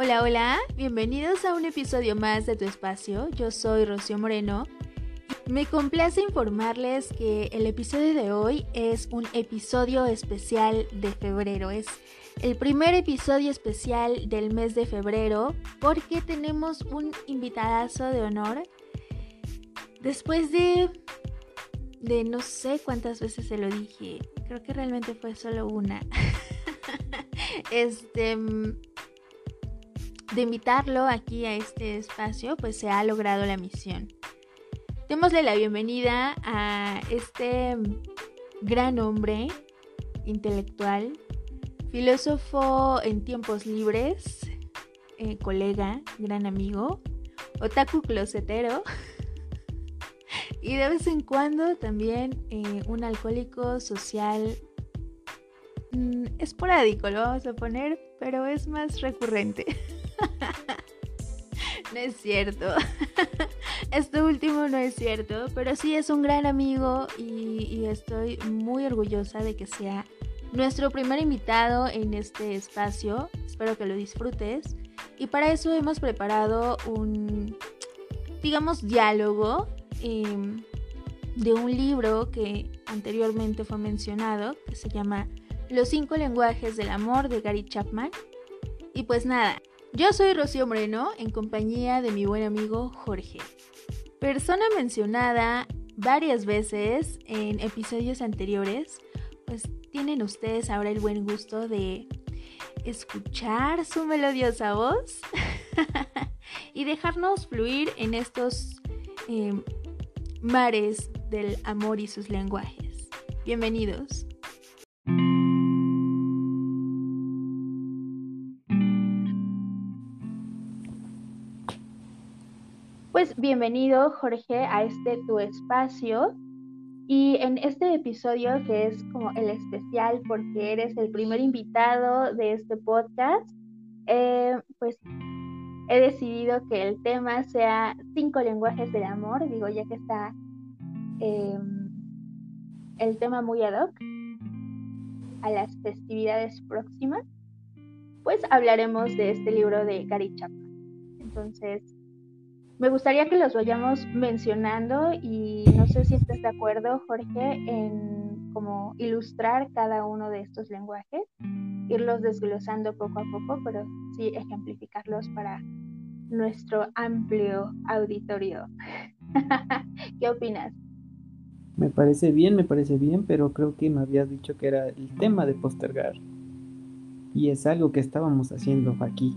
Hola, hola, bienvenidos a un episodio más de Tu Espacio. Yo soy Rocío Moreno. Me complace informarles que el episodio de hoy es un episodio especial de febrero. Es el primer episodio especial del mes de febrero porque tenemos un invitadazo de honor. Después de de no sé cuántas veces se lo dije, creo que realmente fue solo una. este de invitarlo aquí a este espacio, pues se ha logrado la misión. Démosle la bienvenida a este gran hombre intelectual, filósofo en tiempos libres, eh, colega, gran amigo, otaku closetero y de vez en cuando también eh, un alcohólico social mm, esporádico, lo vamos a poner, pero es más recurrente. no es cierto. Esto último no es cierto, pero sí es un gran amigo y, estoy muy orgullosa de que sea nuestro primer invitado en este espacio. Espero que lo disfrutes. Y para eso hemos preparado un, digamos, diálogo em, de un libro que anteriormente fue mencionado, que se llama Los cinco lenguajes del amor de Gary Chapman. Y pues nada, yo soy Rocío Moreno en compañía de mi buen amigo Jorge, persona mencionada varias veces en episodios anteriores, pues tienen ustedes ahora el buen gusto de escuchar su melodiosa voz y dejarnos fluir en estos em, mares del amor y sus lenguajes. Bienvenidos. Bienvenido Jorge a este tu espacio y en este episodio que es como el especial porque eres el primer invitado de este podcast, eh, pues he decidido que el tema sea cinco lenguajes del amor, digo ya que está em, el tema muy ad hoc a las festividades próximas, pues hablaremos de este libro de Gary Chapman. Entonces, me gustaría que los vayamos mencionando y no sé si estás de acuerdo, Jorge, en como ilustrar cada uno de estos lenguajes, irlos desglosando poco a poco, pero sí ejemplificarlos para nuestro amplio auditorio. ¿Qué opinas? Me parece bien, me parece bien, pero creo que me habías dicho que era el tema de postergar. Y es algo que estábamos haciendo aquí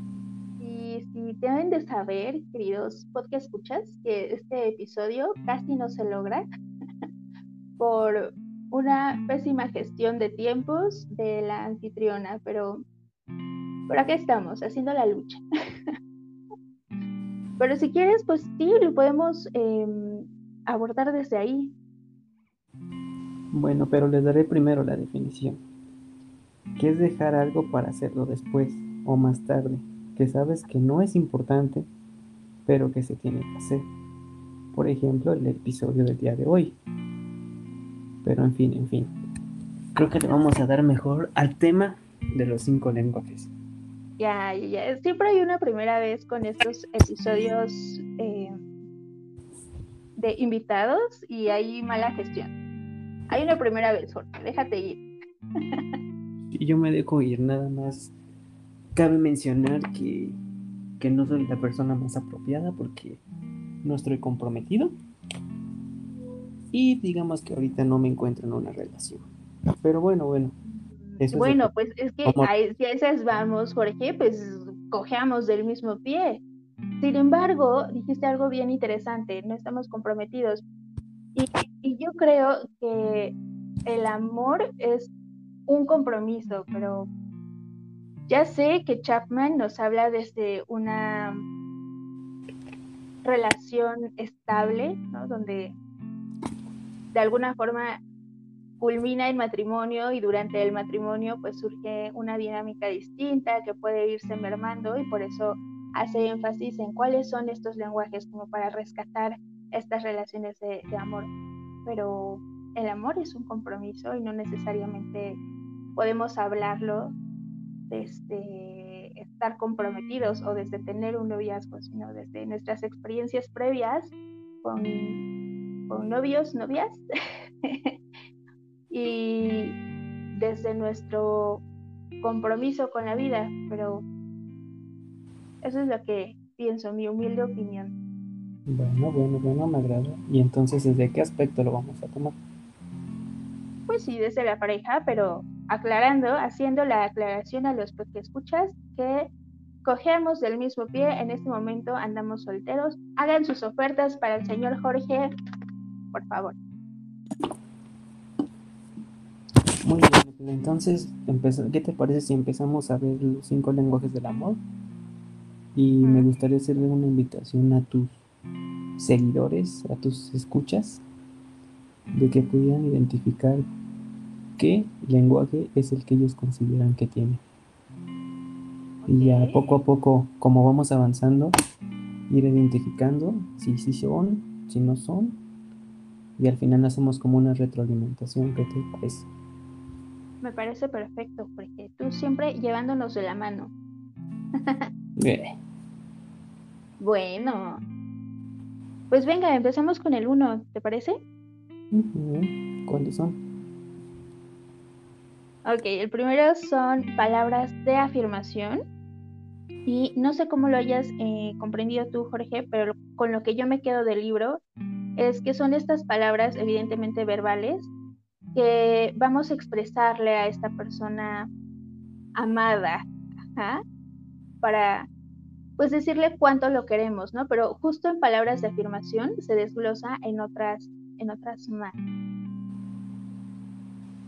deben de saber, queridos podcast escuchas, que este episodio casi no se logra por una pésima gestión de tiempos de la anfitriona, pero por acá estamos, haciendo la lucha. pero si quieres, pues sí, lo podemos em, abordar desde ahí. Bueno, pero les daré primero la definición. ¿Qué es dejar algo para hacerlo después o más tarde? Que sabes que no es importante, pero que se tiene que hacer. Por ejemplo, el episodio del día de hoy. Pero en fin, en fin. Creo que le vamos a dar mejor al tema de los cinco lenguajes. Ya, ya, ya. Siempre hay una primera vez con estos episodios eh, de invitados y hay mala gestión. Hay una primera vez, Jorge. Déjate ir. Y yo me dejo ir, nada más Cabe mencionar que, no soy la persona más apropiada porque no estoy comprometido. Y digamos que ahorita no me encuentro en una relación. Pero bueno, bueno. bueno, pues es que si a esas vamos, Jorge, pues cojeamos del mismo pie. Sin embargo, dijiste algo bien interesante, no estamos comprometidos. Y, y yo creo que el amor es un compromiso, pero ya sé que Chapman nos habla desde una relación estable, ¿no? donde de alguna forma culmina el matrimonio y durante el matrimonio pues surge una dinámica distinta que puede irse mermando y por eso hace énfasis en cuáles son estos lenguajes como para rescatar estas relaciones de, de amor. Pero el amor es un compromiso y no necesariamente podemos hablarlo desde estar comprometidos o desde tener un noviazgo, sino desde nuestras experiencias previas con, con novios, novias, y desde nuestro compromiso con la vida, pero eso es lo que pienso, mi humilde opinión. Bueno, bueno, bueno, me agrada. ¿Y entonces desde qué aspecto lo vamos a tomar? Pues sí, desde la pareja, pero aclarando, haciendo la aclaración a los que escuchas que cogemos del mismo pie, en este momento andamos solteros. Hagan sus ofertas para el señor Jorge, por favor. Muy bien, entonces, ¿qué te parece si empezamos a ver los cinco lenguajes del amor? Y me gustaría hacerle una invitación a tus seguidores, a tus escuchas, de que pudieran identificar qué lenguaje es el que ellos consideran que tiene. Y ya poco a poco, como vamos avanzando, ir identificando si sí son, si no son, y al final hacemos como una retroalimentación. ¿Qué te parece? Me parece perfecto, porque tú siempre llevándonos de la mano. Bueno, pues venga, empezamos con el uno, ¿te parece? ¿Cuáles son? Ok, el primero son palabras de afirmación. Y no sé cómo lo hayas eh, comprendido tú, Jorge, pero con lo que yo me quedo del libro es que son estas palabras, evidentemente verbales, que vamos a expresarle a esta persona amada, para pues decirle cuánto lo queremos, ¿no? Pero justo en palabras de afirmación se desglosa en otras, en otras más.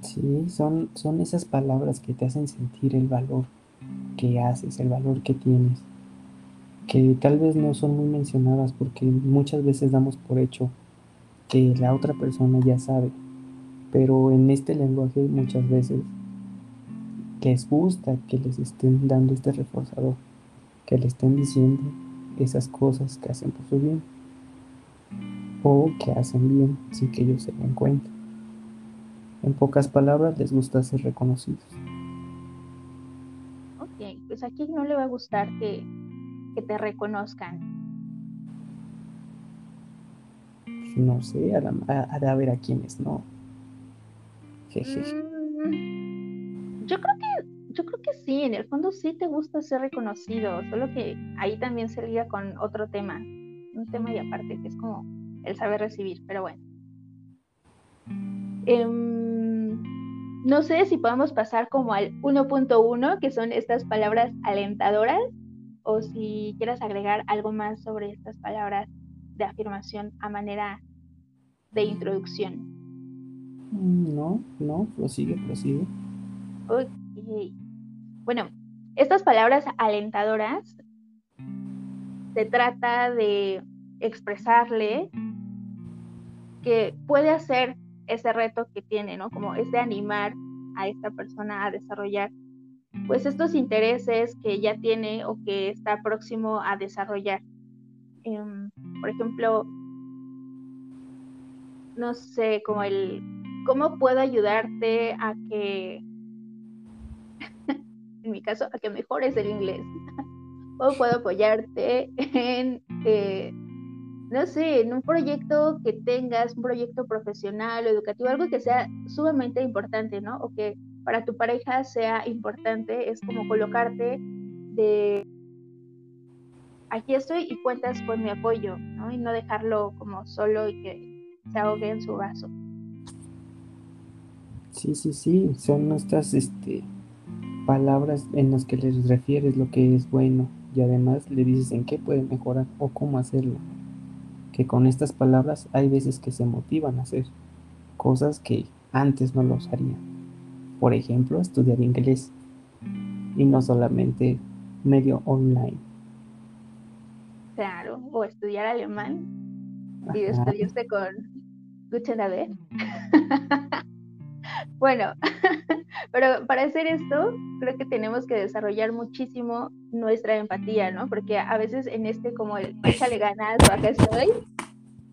Sí, son, son esas palabras que te hacen sentir el valor que haces, el valor que tienes, que tal vez no son muy mencionadas porque muchas veces damos por hecho que la otra persona ya sabe, pero en este lenguaje muchas veces les gusta que les estén dando este reforzador que le estén diciendo esas cosas que hacen por su bien o que hacen bien sin que ellos se den cuenta. En pocas palabras, les gusta ser reconocidos. Ok, pues aquí no le va a gustar que, te reconozcan. No sé, a, a, ver a quiénes no. Mm, yo creo que yo creo que sí, en el fondo sí te gusta ser reconocido, solo que ahí también se liga con otro tema, un tema y aparte, que es como el saber recibir, pero bueno. Em, no sé si podemos pasar como al 1.1, que son estas palabras alentadoras, o si quieras agregar algo más sobre estas palabras de afirmación a manera de introducción. Mm, no, no, prosigue, prosigue. Ok. Bueno, estas palabras alentadoras se trata de expresarle que puede hacer ese reto que tiene, ¿no? Como es de animar a esta persona a desarrollar pues estos intereses que ya tiene o que está próximo a desarrollar. Em, por ejemplo, no sé, como el, ¿cómo puedo ayudarte a que en mi caso, a que mejores el inglés. o puedo apoyarte en, no sé, en un proyecto que tengas, un proyecto profesional o educativo, algo que sea sumamente importante, ¿no? O que para tu pareja sea importante, es como colocarte de aquí estoy y cuentas con mi apoyo, ¿no? Y no dejarlo como solo y que se ahogue en su vaso. Sí, sí, sí, son nuestras, este, palabras en las que les refieres lo que es bueno y además le dices en qué puede mejorar o cómo hacerlo. Que con estas palabras hay veces que se motivan a hacer cosas que antes no los harían. Por ejemplo, estudiar inglés y no solamente medio online. Claro, o estudiar alemán y despedirse con Guten Abend. bueno, pero para hacer esto, creo que tenemos que desarrollar muchísimo nuestra empatía, ¿no? Porque a veces en este como el échale ganas o acá estoy,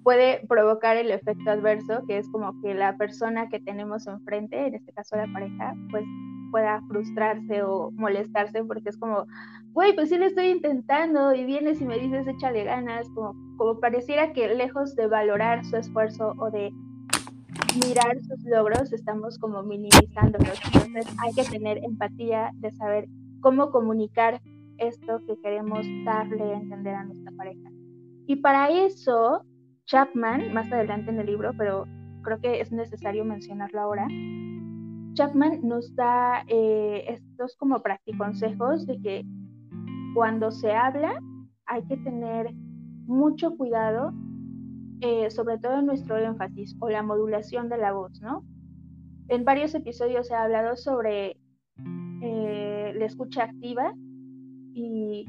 puede provocar el efecto adverso, que es como que la persona que tenemos enfrente, en este caso la pareja, pues pueda frustrarse o molestarse porque es como, güey, pues sí lo estoy intentando y vienes y me dices échale ganas, como, como pareciera que lejos de valorar su esfuerzo o de mirar sus logros, estamos como minimizándolos. Entonces hay que tener empatía de saber cómo comunicar esto que queremos darle a entender a nuestra pareja. Y para eso, Chapman, más adelante en el libro, pero creo que es necesario mencionarlo ahora, Chapman nos da eh, estos como consejos de que cuando se habla hay que tener mucho cuidado, eh, sobre todo nuestro énfasis o la modulación de la voz, ¿no? En varios episodios ha hablado sobre eh, la escucha activa y,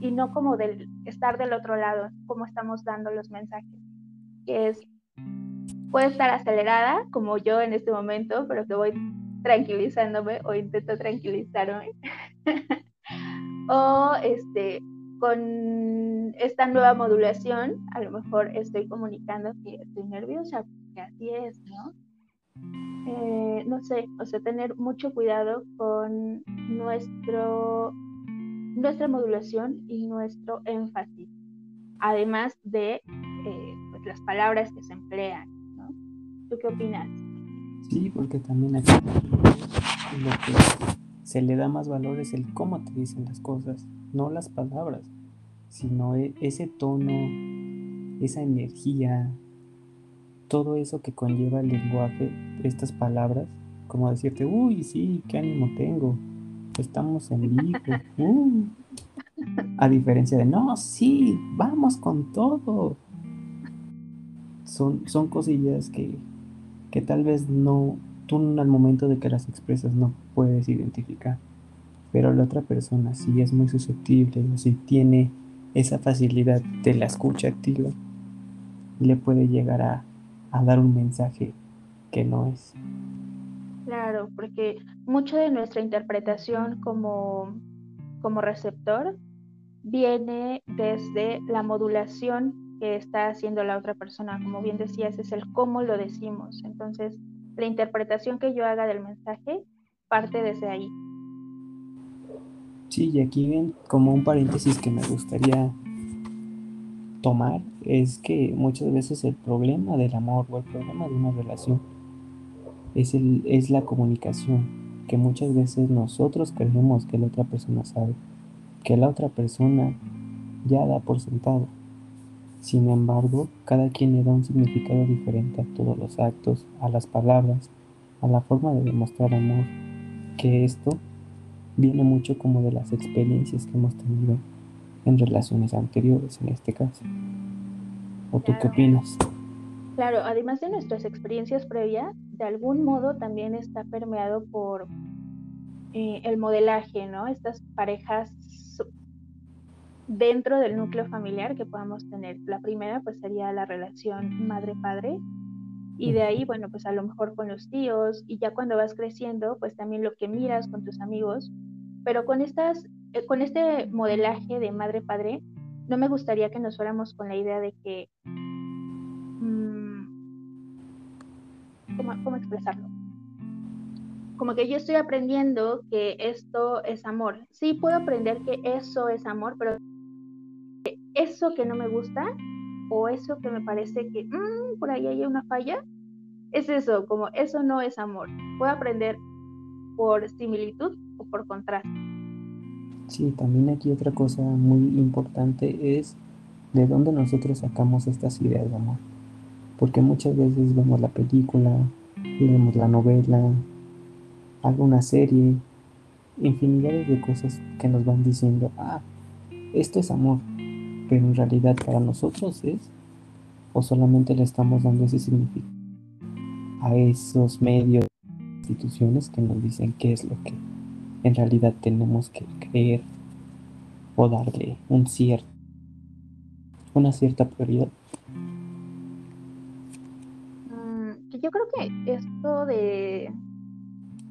y no como del estar del otro lado, como estamos dando los mensajes, que es puede estar acelerada, como yo en este momento, pero que voy tranquilizándome o intento tranquilizarme. o este, con esta nueva modulación, a lo mejor estoy comunicando que estoy nerviosa, que así es, ¿no? Eh, no sé, o sea, tener mucho cuidado con nuestro, nuestra modulación y nuestro énfasis, además de eh, pues, las palabras que se emplean. ¿Tú qué opinas? Sí, porque también aquí lo que se le da más valor es el cómo te dicen las cosas, no las palabras, sino e, ese tono, esa energía, todo eso que conlleva el lenguaje, estas palabras, como decirte, uy, sí, qué ánimo tengo, estamos en vivo, uh". a diferencia de, no, sí, vamos con todo. Son, son cosillas que, que tal vez no, tú al momento de que las expresas no puedes identificar, pero la otra persona sí es muy susceptible o si tiene esa facilidad de la escucha activa, le puede llegar a, a dar un mensaje que no es. Claro, porque mucho de nuestra interpretación como, como receptor viene desde la modulación que está haciendo la otra persona. Como bien decías, es el cómo lo decimos. Entonces, la interpretación que yo haga del mensaje parte desde ahí. Sí, y aquí como un paréntesis que me gustaría tomar es que muchas veces el problema del amor o el problema de una relación es, el, es la comunicación, que muchas veces nosotros creemos que la otra persona sabe, que la otra persona ya da por sentado. Sin embargo, cada quien le da un significado diferente a todos los actos, a las palabras, a la forma de demostrar amor, que esto viene mucho como de las experiencias que hemos tenido en relaciones anteriores en este caso. ¿O tú qué opinas? Claro, además de nuestras experiencias previas, de algún modo también está permeado por eh, el modelaje, ¿no? Estas parejas dentro del núcleo familiar que podamos tener. La primera pues sería la relación madre-padre y de ahí, bueno, pues a lo mejor con los tíos y ya cuando vas creciendo, pues también lo que miras con tus amigos, pero con estas, eh, con este modelaje de madre-padre, no me gustaría que nos fuéramos con la idea de que, mm, ¿cómo, ¿cómo expresarlo? como que yo estoy aprendiendo que esto es amor. Sí puedo aprender que eso es amor, pero eso que no me gusta o eso que me parece que mm, por ahí hay una falla, es eso, como eso no es amor. Puedo aprender por similitud o por contraste. Sí, también aquí otra cosa muy importante es de dónde nosotros sacamos estas ideas de amor. Porque muchas veces vemos la película, vemos la novela, alguna serie, infinidades de cosas que nos van diciendo, ah, esto es amor, pero en realidad para nosotros es o solamente le estamos dando ese significado a esos medios instituciones que nos dicen qué es lo que en realidad tenemos que creer o darle un cierto una cierta prioridad mm, yo creo que esto de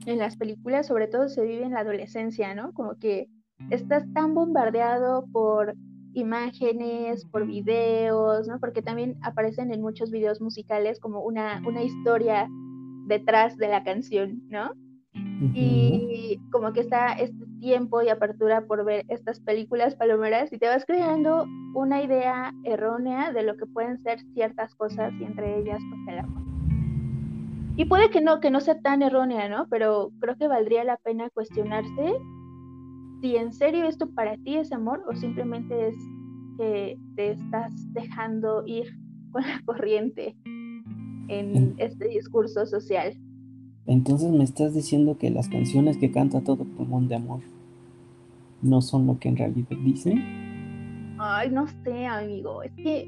en las películas sobre todo se vive en la adolescencia, ¿no? Como que estás tan bombardeado por imágenes, por videos, ¿no? Porque también aparecen en muchos videos musicales como una, una historia detrás de la canción, ¿no? Y como que está este tiempo y apertura por ver estas películas palomeras y te vas creando una idea errónea de lo que pueden ser ciertas cosas y entre ellas pues el amor. Y puede que no, que no sea tan errónea, ¿no? Pero creo que valdría la pena cuestionarse si en serio esto para ti es amor o simplemente es que te estás dejando ir con la corriente en este discurso social. Entonces me estás diciendo que las canciones que canta todo pulmón de amor no son lo que en realidad dicen. Ay, no sé, amigo. Es que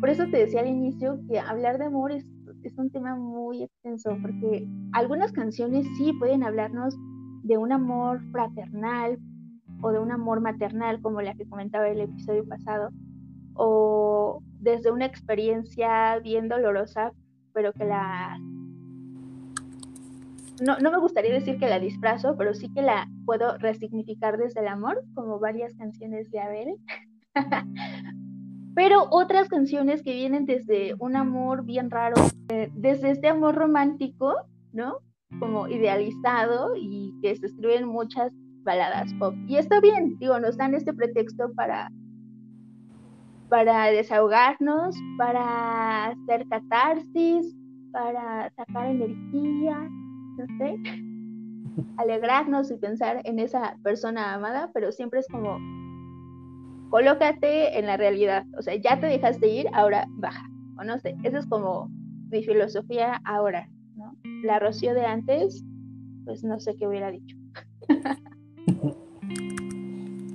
por eso te decía al inicio que hablar de amor es, es un tema muy extenso, porque algunas canciones sí pueden hablarnos de un amor fraternal o de un amor maternal, como la que comentaba el episodio pasado, o desde una experiencia bien dolorosa, pero que la no, no me gustaría decir que la disfrazo, pero sí que la puedo resignificar desde el amor, como varias canciones de Abel. pero otras canciones que vienen desde un amor bien raro, eh, desde este amor romántico, ¿no? Como idealizado y que se escriben muchas baladas pop. Y está bien, digo, nos dan este pretexto para para desahogarnos, para hacer catarsis, para sacar energía, no sé, alegrarnos y pensar en esa persona amada, pero siempre es como, colócate en la realidad, o sea, ya te dejaste ir, ahora baja, o no sé, esa es como mi filosofía ahora, ¿no? La Rocío de antes, pues no sé qué hubiera dicho.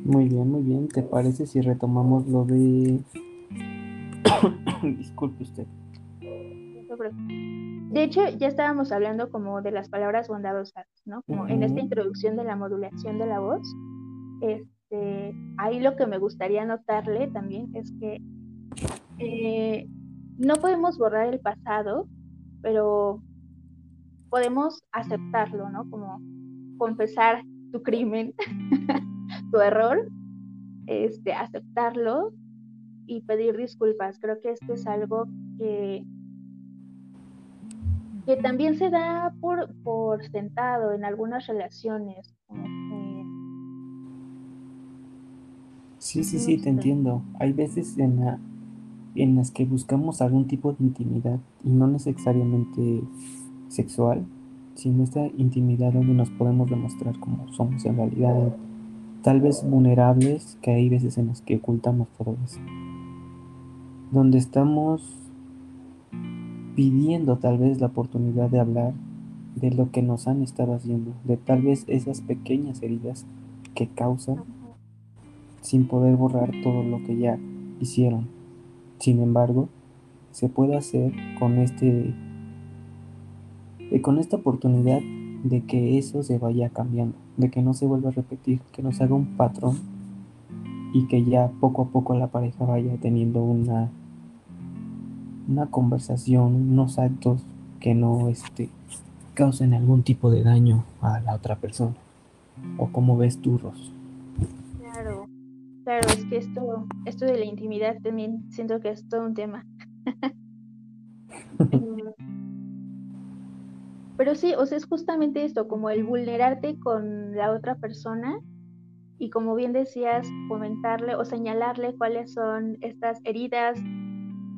Muy bien, muy bien. ¿Te parece si retomamos lo de... Disculpe usted. De hecho, ya estábamos hablando como de las palabras bondadosas, ¿no? Como en esta introducción de la modulación de la voz. Este, ahí lo que me gustaría notarle también es que eh, no podemos borrar el pasado, pero podemos aceptarlo, ¿no? Como confesar tu crimen, tu error, este, aceptarlo y pedir disculpas. Creo que esto es algo que que también se da por, por sentado en algunas relaciones. Sí, sí, sí, te entiendo. Hay veces en, la, en las que buscamos algún tipo de intimidad y no necesariamente sexual, sino esta intimidad donde nos podemos demostrar como somos en realidad, tal vez vulnerables, que hay veces en las que ocultamos todo eso. Donde estamos pidiendo tal vez la oportunidad de hablar de lo que nos han estado haciendo, de tal vez esas pequeñas heridas que causan sin poder borrar todo lo que ya hicieron. Sin embargo, se puede hacer con este eh, con esta oportunidad de que eso se vaya cambiando, de que no se vuelva a repetir, que nos haga un patrón y que ya poco a poco la pareja vaya teniendo una una conversación, unos actos que no este, causen algún tipo de daño a la otra persona. ¿O como ves tú, Ros? Claro, claro, es que esto, esto de la intimidad también siento que es todo un tema. Pero sí, o sea, es justamente esto, como el vulnerarte con la otra persona y como bien decías, comentarle o señalarle cuáles son estas heridas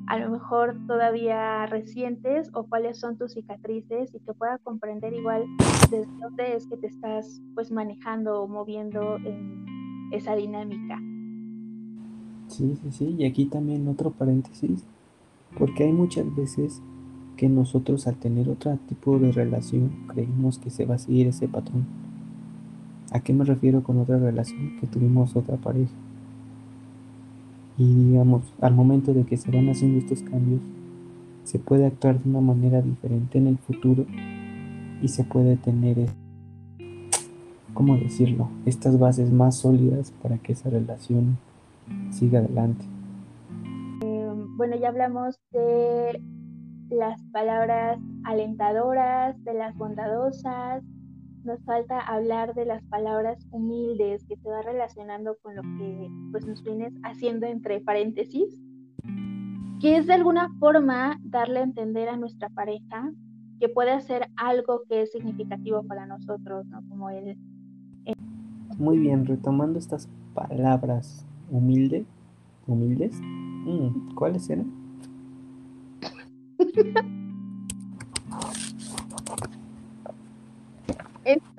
a lo mejor todavía recientes o cuáles son tus cicatrices y que pueda comprender igual desde dónde es que te estás pues manejando o moviendo en esa dinámica. Sí, sí, sí, y aquí también otro paréntesis, porque hay muchas veces que nosotros al tener otro tipo de relación creemos que se va a seguir ese patrón. ¿A qué me refiero con otra relación? Que tuvimos otra pareja y digamos, al momento de que se van haciendo estos cambios, se puede actuar de una manera diferente en el futuro y se puede tener, ¿cómo decirlo?, estas bases más sólidas para que esa relación siga adelante. Em, bueno, ya hablamos de las palabras alentadoras, de las bondadosas, nos falta hablar de las palabras humildes que se va relacionando con lo que pues nos vienes haciendo entre paréntesis, que es de alguna forma darle a entender a nuestra pareja que puede hacer algo que es significativo para nosotros, ¿no? Como el... Muy bien, retomando estas palabras humilde, humildes, mm, ¿cuáles eran?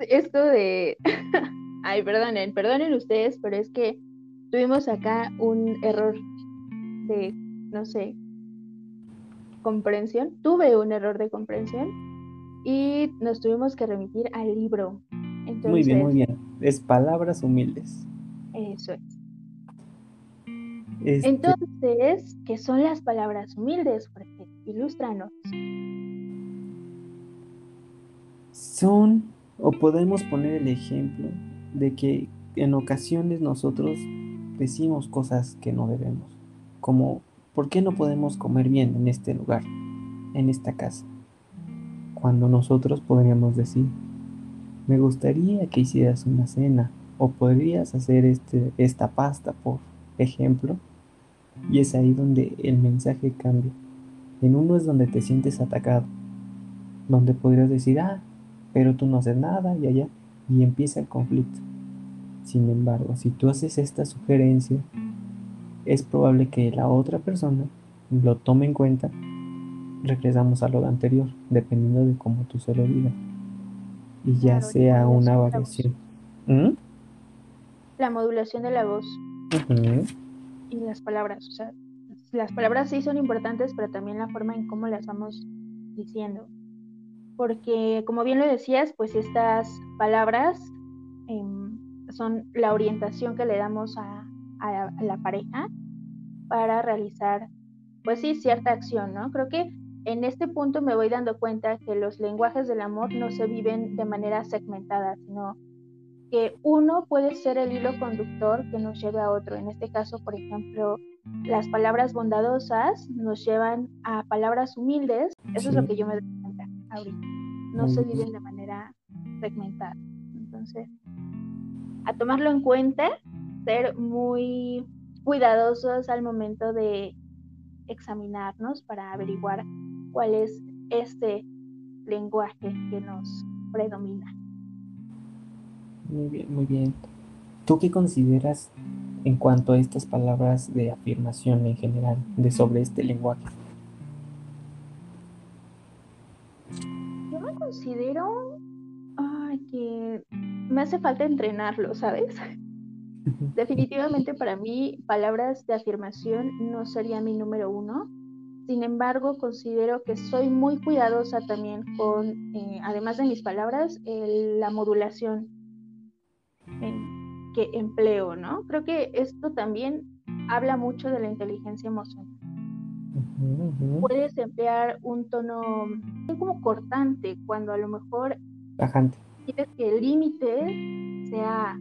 esto de... Ay, perdonen, perdonen ustedes, pero es que tuvimos acá un error de, no sé, comprensión. Tuve un error de comprensión y nos tuvimos que remitir al libro. muy bien, muy bien. Es palabras humildes. Eso es. Este Entonces, ¿qué son las palabras humildes? Ilústranos. Son, o podemos poner el ejemplo de que en ocasiones nosotros decimos cosas que no debemos, como ¿por qué no podemos comer bien en este lugar, en esta casa? Cuando nosotros podríamos decir, me gustaría que hicieras una cena o podrías hacer este, esta pasta, por ejemplo, y es ahí donde el mensaje cambia. En uno es donde te sientes atacado, donde podrías decir, ah, pero tú no haces nada y allá, y empieza el conflicto. Sin embargo, si tú haces esta sugerencia, es probable que la otra persona lo tome en cuenta. Regresamos a lo anterior, dependiendo de cómo tú se lo digas. Y ya sea una variación. ¿Mm? La modulación de la voz. Y las palabras. O sea, las palabras sí son importantes, pero también la forma en cómo las vamos diciendo. Porque, como bien lo decías, pues estas palabras em, son la orientación que le damos a, la pareja para realizar, pues sí, cierta acción, ¿no? Creo que en este punto me voy dando cuenta que los lenguajes del amor no se viven de manera segmentada, sino que uno puede ser el hilo conductor que nos lleve a otro. En este caso, por ejemplo, las palabras bondadosas nos llevan a palabras humildes. Eso es lo que yo me doy cuenta ahorita. No se viven de manera segmentada. Entonces, a tomarlo en cuenta, ser muy cuidadosos al momento de examinarnos para averiguar cuál es este lenguaje que nos predomina. Muy bien, muy bien. ¿Tú qué consideras en cuanto a estas palabras de afirmación en general, de sobre este lenguaje? Yo me considero que me hace falta entrenarlo, ¿sabes? Definitivamente para mí palabras de afirmación no sería mi número uno. Sin embargo, considero que soy muy cuidadosa también con, eh, además de mis palabras, la modulación que empleo, ¿no? Creo que esto también habla mucho de la inteligencia emocional. Puedes emplear un tono como cortante cuando a lo mejor Bajante. quieres que el límite sea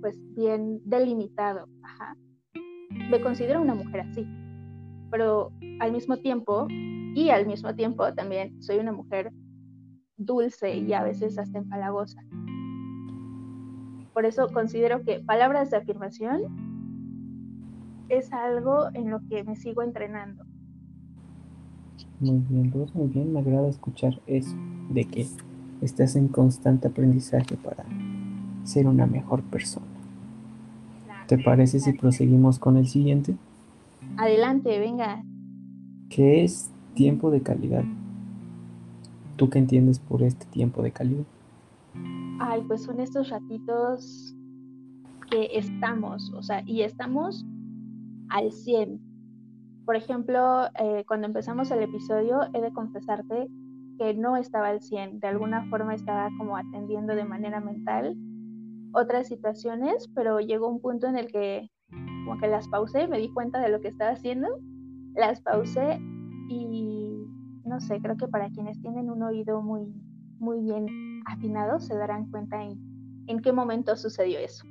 pues bien delimitado. Ajá. Me considero una mujer así, pero al mismo tiempo, y al mismo tiempo también soy una mujer dulce y a veces hasta empalagosa. Por eso considero que palabras de afirmación es algo en lo que me sigo entrenando. Muy bien, Luz, muy bien, me agrada escuchar eso, de que estás en constante aprendizaje para ser una mejor persona. ¿Te parece si proseguimos con el siguiente? Adelante, venga. ¿Qué es tiempo de calidad? ¿Tú qué entiendes por este tiempo de calidad? Ay, pues son estos ratitos que estamos, o sea, y estamos al 100. Por ejemplo, eh, cuando empezamos el episodio, he de confesarte que no estaba al 100, de alguna forma estaba como atendiendo de manera mental otras situaciones, pero llegó un punto en el que como que las pausé, me di cuenta de lo que estaba haciendo, las pausé y no sé, creo que para quienes tienen un oído muy, muy bien afinado se darán cuenta en, en qué momento sucedió eso.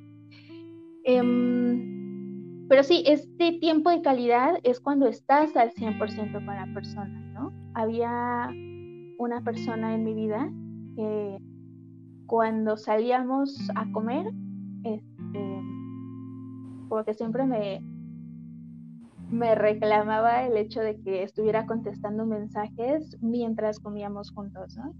Em, pero sí, este tiempo de calidad es cuando estás al 100% con la persona, ¿no? Había una persona en mi vida que cuando salíamos a comer, este, porque siempre me, me reclamaba el hecho de que estuviera contestando mensajes mientras comíamos juntos, ¿no?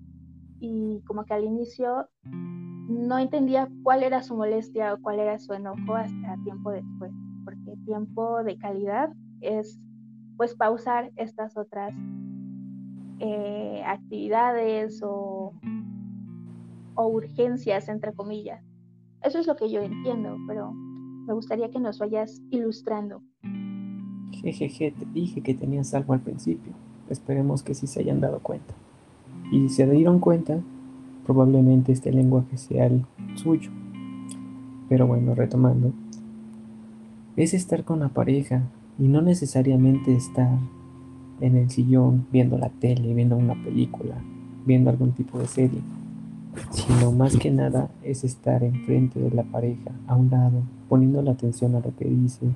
Y como que al inicio no entendía cuál era su molestia o cuál era su enojo hasta tiempo después, porque tiempo de calidad es pues pausar estas otras eh, actividades o, o urgencias, entre comillas. Eso es lo que yo entiendo, pero me gustaría que nos vayas ilustrando. Jejeje, te dije que tenías algo al principio. Esperemos que sí se hayan dado cuenta. Y se dieron cuenta, probablemente este lenguaje sea el suyo. Pero bueno, retomando, es estar con la pareja y no necesariamente estar en el sillón viendo la tele, viendo una película, viendo algún tipo de serie, sino más que nada es estar enfrente de la pareja, a un lado, poniendo la atención a lo que dice,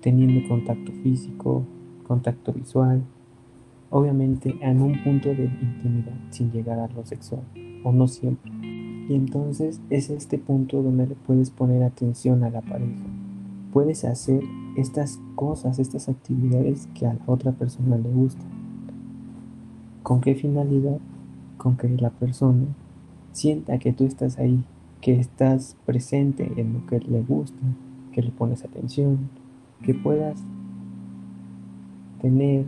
teniendo contacto físico, contacto visual, obviamente en un punto de intimidad sin llegar a lo sexual, o no siempre. Y entonces es este punto donde le puedes poner atención a la pareja. Puedes hacer estas cosas, estas actividades que a la otra persona le gustan. ¿Con qué finalidad? Con que la persona sienta que tú estás ahí, que estás presente en lo que le gusta, que le pones atención, que puedas tener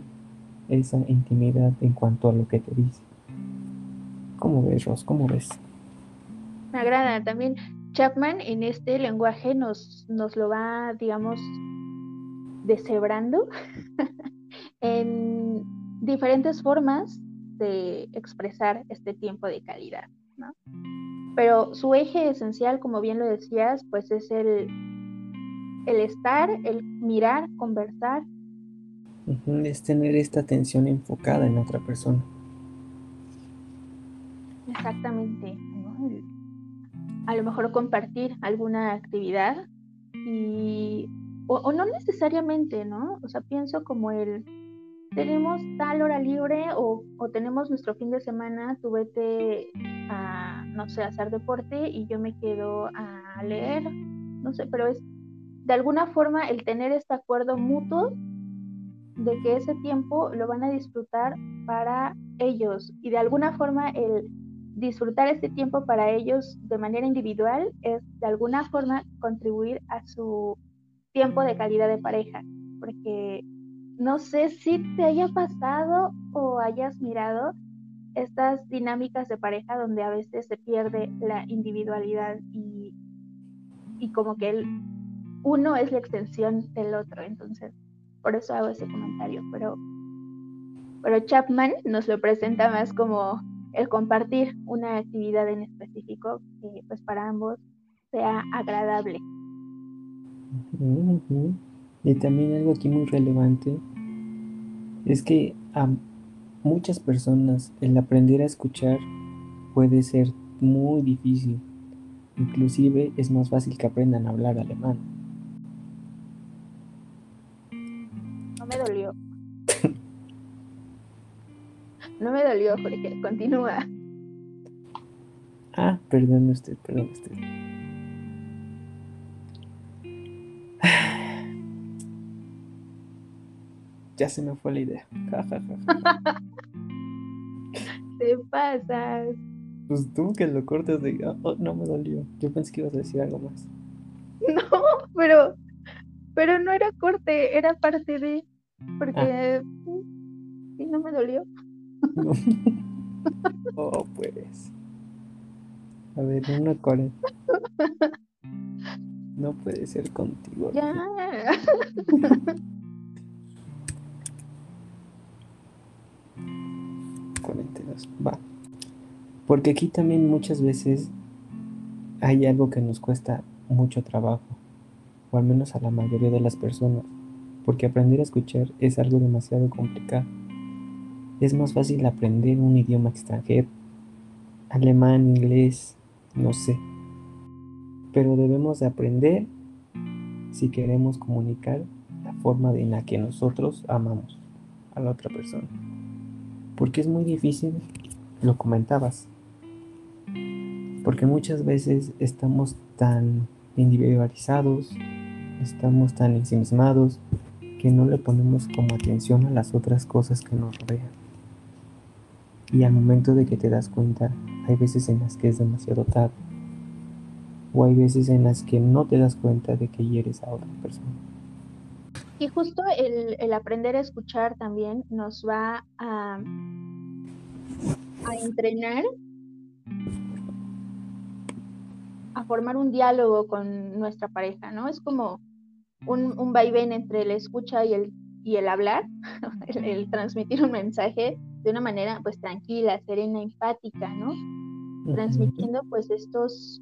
esa intimidad en cuanto a lo que te dice. ¿Cómo ves, Ross? ¿Cómo ves? Me agrada. También Chapman en este lenguaje nos, nos lo va, digamos, deshebrando en diferentes formas de expresar este tiempo de calidad. ¿no? Pero su eje esencial, como bien lo decías, pues es el, el estar, el mirar, conversar. Es tener esta atención enfocada en otra persona. Exactamente. A lo mejor compartir alguna actividad y o, no necesariamente, ¿no? O sea, pienso como el, tenemos tal hora libre o, o, tenemos nuestro fin de semana, tú vete a, no sé, a hacer deporte y yo me quedo a leer, no sé, pero es de alguna forma el tener este acuerdo mutuo de que ese tiempo lo van a disfrutar para ellos. Y de alguna forma el disfrutar este tiempo para ellos de manera individual es de alguna forma contribuir a su tiempo de calidad de pareja, porque no sé si te haya pasado o hayas mirado estas dinámicas de pareja donde a veces se pierde la individualidad y, y como que el uno es la extensión del otro, entonces por eso hago ese comentario, pero, pero Chapman nos lo presenta más como el compartir una actividad en específico que pues para ambos sea agradable. Y también algo aquí muy relevante es que a muchas personas el aprender a escuchar puede ser muy difícil. Inclusive es más fácil que aprendan a hablar alemán. No me dolió, porque Continúa. Ah, perdón usted, perdón usted. Ya se me fue la idea. Te pasas. Pues tú que lo cortes de. Oh, oh, no me dolió. Yo pensé que ibas a decir algo más. No, pero. Pero no era corte, era parte de. Porque. Ah. Sí, no me dolió. oh, pues. A ver, una cuarenta. No puede ser contigo. Ya. 42. Va. Porque aquí también muchas veces hay algo que nos cuesta mucho trabajo, o al menos a la mayoría de las personas, porque aprender a escuchar es algo demasiado complicado. Es más fácil aprender un idioma extranjero, alemán, inglés, no sé. Pero debemos de aprender si queremos comunicar la forma en la que nosotros amamos a la otra persona porque es muy difícil, lo comentabas, porque muchas veces estamos tan individualizados, estamos tan ensimismados, que no le ponemos como atención a las otras cosas que nos rodean. Y al momento de que te das cuenta, hay veces en las que es demasiado tarde. O hay veces en las que no te das cuenta de que hieres a otra persona. Y justo el, el aprender a escuchar también nos va a, a entrenar a formar un diálogo con nuestra pareja, ¿no? Es como un, un vaivén entre el escucha y el, y el hablar, el, transmitir un mensaje de una manera pues tranquila, serena, empática, ¿no? Transmitiendo pues estos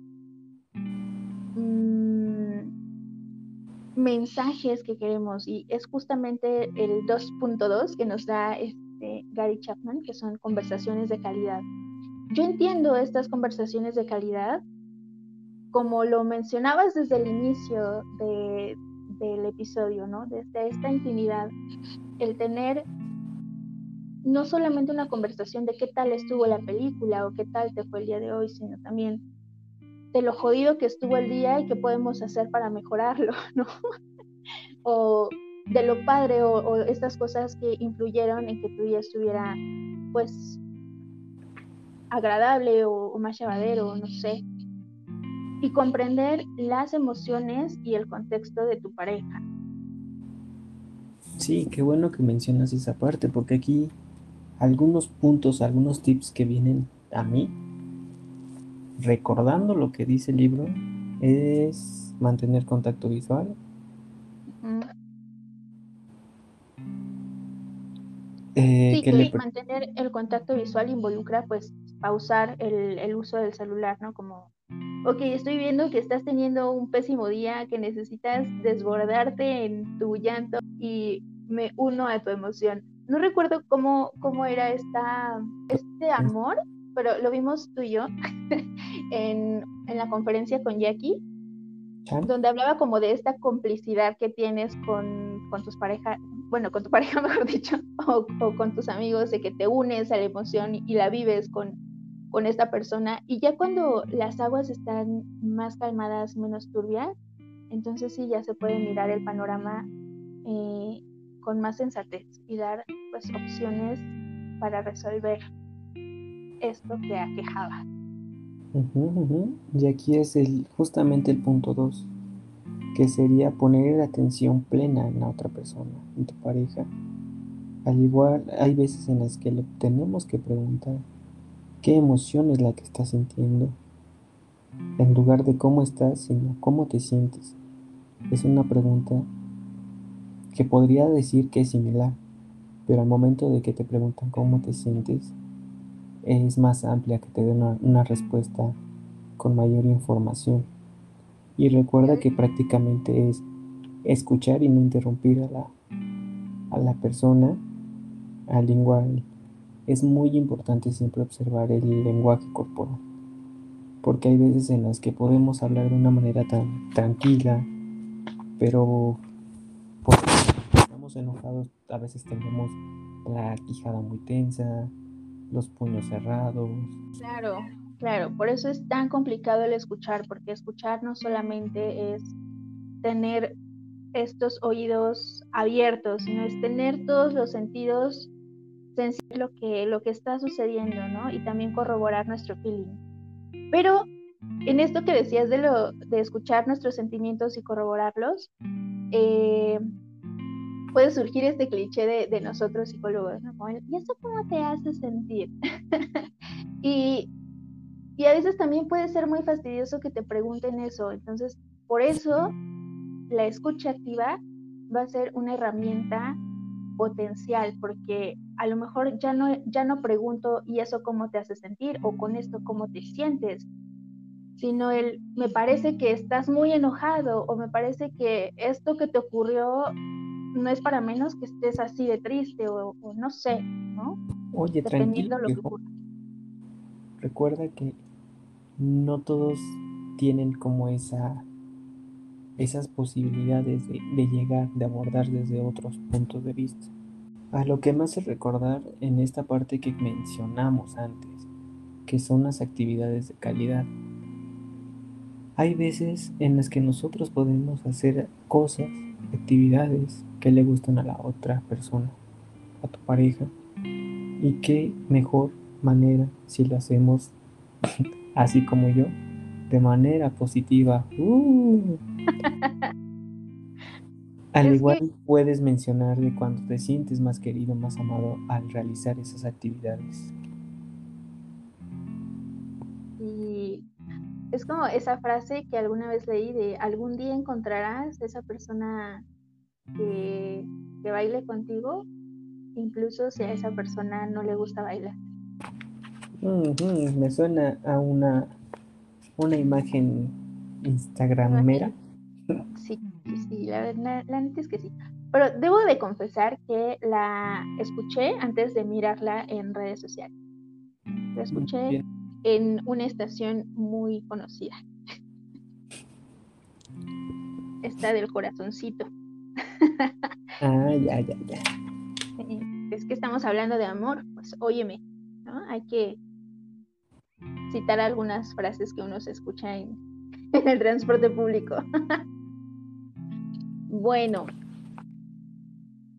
mm, mensajes que queremos y es justamente el 2.2 que nos da este Gary Chapman, que son conversaciones de calidad. Yo entiendo estas conversaciones de calidad como lo mencionabas desde el inicio del episodio, ¿no? Desde esta intimidad, el tener no solamente una conversación de qué tal estuvo la película o qué tal te fue el día de hoy, sino también de lo jodido que estuvo el día y qué podemos hacer para mejorarlo, ¿no? o de lo padre o, estas cosas que influyeron en que tu día estuviera, pues, agradable o, más llevadero, no sé y comprender las emociones y el contexto de tu pareja. Sí, qué bueno que mencionas esa parte, porque aquí algunos puntos, algunos tips que vienen a mí, recordando lo que dice el libro, es mantener contacto visual. Eh, sí, que, mantener el contacto visual involucra pues pausar el, el uso del celular, ¿no? Como ok, estoy viendo que estás teniendo un pésimo día, que necesitas desbordarte en tu llanto y me uno a tu emoción. No recuerdo cómo, cómo era esta, este amor, pero lo vimos tú y yo en, en la conferencia con Jackie, donde hablaba como de esta complicidad que tienes con, con tus parejas, bueno, con tu pareja, mejor dicho, o, o, con tus amigos, de que te unes a la emoción y la vives con, con esta persona. Y ya cuando las aguas están más calmadas, menos turbias, entonces sí ya se puede mirar el panorama eh, con más sensatez y dar pues opciones para resolver esto que aquejaba. Y aquí es el, justamente el punto 2, que sería poner atención plena en la otra persona, en tu pareja. Al igual, hay veces en las que le tenemos que preguntar, qué emoción es la que estás sintiendo, en lugar de cómo estás, sino cómo te sientes. Es una pregunta que podría decir que es similar, pero al momento de que te preguntan cómo te sientes, es más amplia que te dé una, respuesta con mayor información. Y recuerda que prácticamente es escuchar y no interrumpir a la, a la persona, al igual es muy importante siempre observar el lenguaje corporal, porque hay veces en las que podemos hablar de una manera tan tranquila, pero enojados, a veces tenemos la quijada muy tensa, los puños cerrados. Claro, claro, por eso es tan complicado el escuchar, porque escuchar no solamente es tener estos oídos abiertos, sino es tener todos los sentidos sentir lo que, lo que está sucediendo, ¿no? Y también corroborar nuestro feeling. Pero en esto que decías de, lo, de escuchar nuestros sentimientos y corroborarlos, eh, puede surgir este cliché de, nosotros psicólogos, ¿no? ¿Y eso cómo te hace sentir? y, y a veces también puede ser muy fastidioso que te pregunten eso. Entonces, por eso la escucha activa va a ser una herramienta potencial, porque a lo mejor ya no, ya no pregunto, ¿y eso cómo te hace sentir? o con esto cómo te sientes, sino el, me parece que estás muy enojado o me parece que esto que te ocurrió no es para menos que estés así de triste o, no sé, ¿no? Oye, tranquilo. Recuerda que no todos tienen como esa esas posibilidades de, llegar, de abordar desde otros puntos de vista. A lo que más es recordar en esta parte que mencionamos antes, que son las actividades de calidad. Hay veces en las que nosotros podemos hacer cosas actividades que le gustan a la otra persona, a tu pareja. Y qué mejor manera si lo hacemos así como yo, de manera positiva. Uh. Al igual puedes mencionar de cuando te sientes más querido, más amado al realizar esas actividades. Y es como esa frase que alguna vez leí de algún día encontrarás esa persona que, que baile contigo, incluso si a esa persona no le gusta bailar. me suena a una, una imagen instagramera. Sí, sí, la, la, neta es que sí. Pero debo de confesar que la escuché antes de mirarla en redes sociales. La escuché en una estación muy conocida. Esta del corazoncito. ah, ya, ya, ya. Es que estamos hablando de amor, pues óyeme, ¿no? Hay que citar algunas frases que uno se escucha en, en el transporte público. bueno,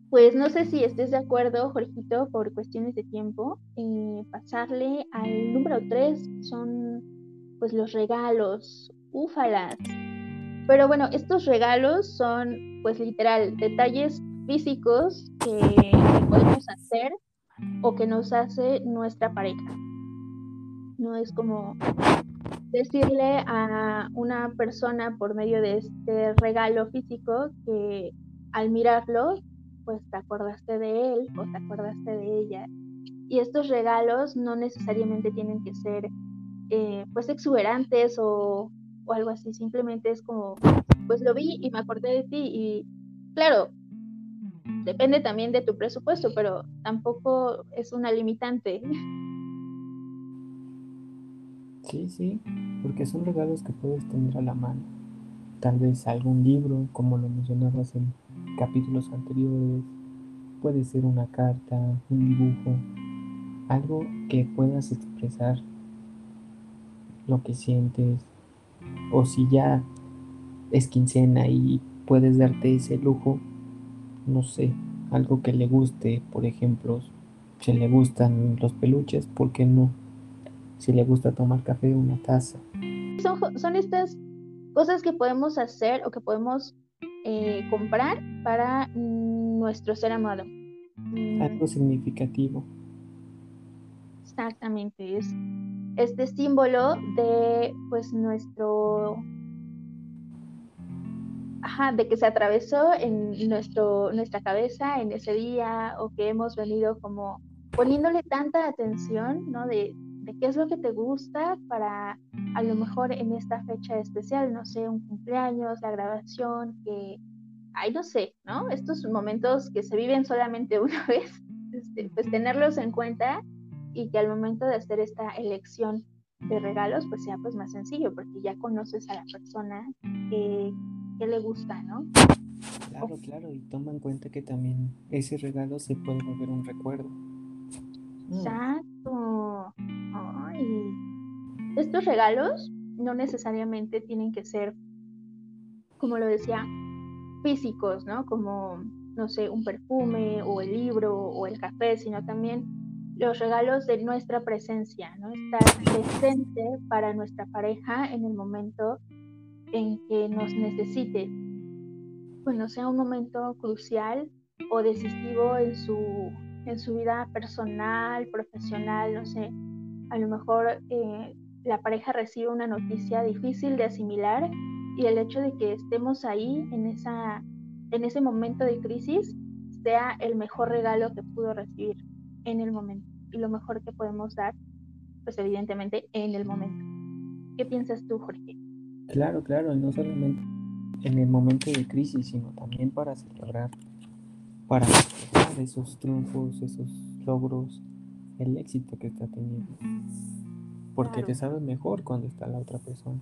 pues no sé si estés de acuerdo, Jorgito, por cuestiones de tiempo, eh, pasarle al número tres, son pues los regalos, úfalas. Pero bueno, estos regalos son pues literal detalles físicos que podemos hacer o que nos hace nuestra pareja. No es como decirle a una persona por medio de este regalo físico que al mirarlo, pues te acordaste de él o te acordaste de ella. Y estos regalos no necesariamente tienen que ser eh, pues exuberantes o, o algo así, simplemente es como, pues lo vi y me acordé de ti y claro, depende también de tu presupuesto, pero tampoco es una limitante. Sí, sí, porque son regalos que puedes tener a la mano. Tal vez algún libro, como lo mencionabas en capítulos anteriores, puede ser una carta, un dibujo, algo que puedas expresar lo que sientes, o si ya es quincena y puedes darte ese lujo, no sé, algo que le guste, por ejemplo, si le gustan los peluches, ¿por qué no? si le gusta tomar café, una taza. Son, son estas cosas que podemos hacer o que podemos eh, comprar para nuestro ser amado. Mm. Algo significativo. Exactamente, es este símbolo de pues nuestro Ajá, de que se atravesó en nuestro, nuestra cabeza en ese día o que hemos venido como poniéndole tanta atención, ¿no? De, qué es lo que te gusta para a lo mejor en esta fecha especial, no sé, un cumpleaños, la grabación, que, ay, no sé, ¿no? Estos momentos que se viven solamente una vez, este, pues tenerlos en cuenta y que al momento de hacer esta elección de regalos, pues sea pues más sencillo, porque ya conoces a la persona que, que le gusta, ¿no? Claro, claro, y toma en cuenta que también ese regalo se puede volver un recuerdo. Exacto. Ay. Estos regalos no necesariamente tienen que ser, como lo decía, físicos, ¿no? Como, no sé, un perfume o el libro o el café, sino también los regalos de nuestra presencia, ¿no? Estar presente para nuestra pareja en el momento en que nos necesite. Bueno, sea un momento crucial o decisivo en su en su vida personal, profesional, no sé, a lo mejor eh, la pareja recibe una noticia difícil de asimilar y el hecho de que estemos ahí en, esa, en ese momento de crisis sea el mejor regalo que pudo recibir en el momento y lo mejor que podemos dar, pues evidentemente en el momento. ¿Qué piensas tú, Jorge? Claro, claro, no solamente en el momento de crisis, sino también para celebrar para esos triunfos, esos logros, el éxito que está teniendo. Porque te sabes mejor cuando está la otra persona.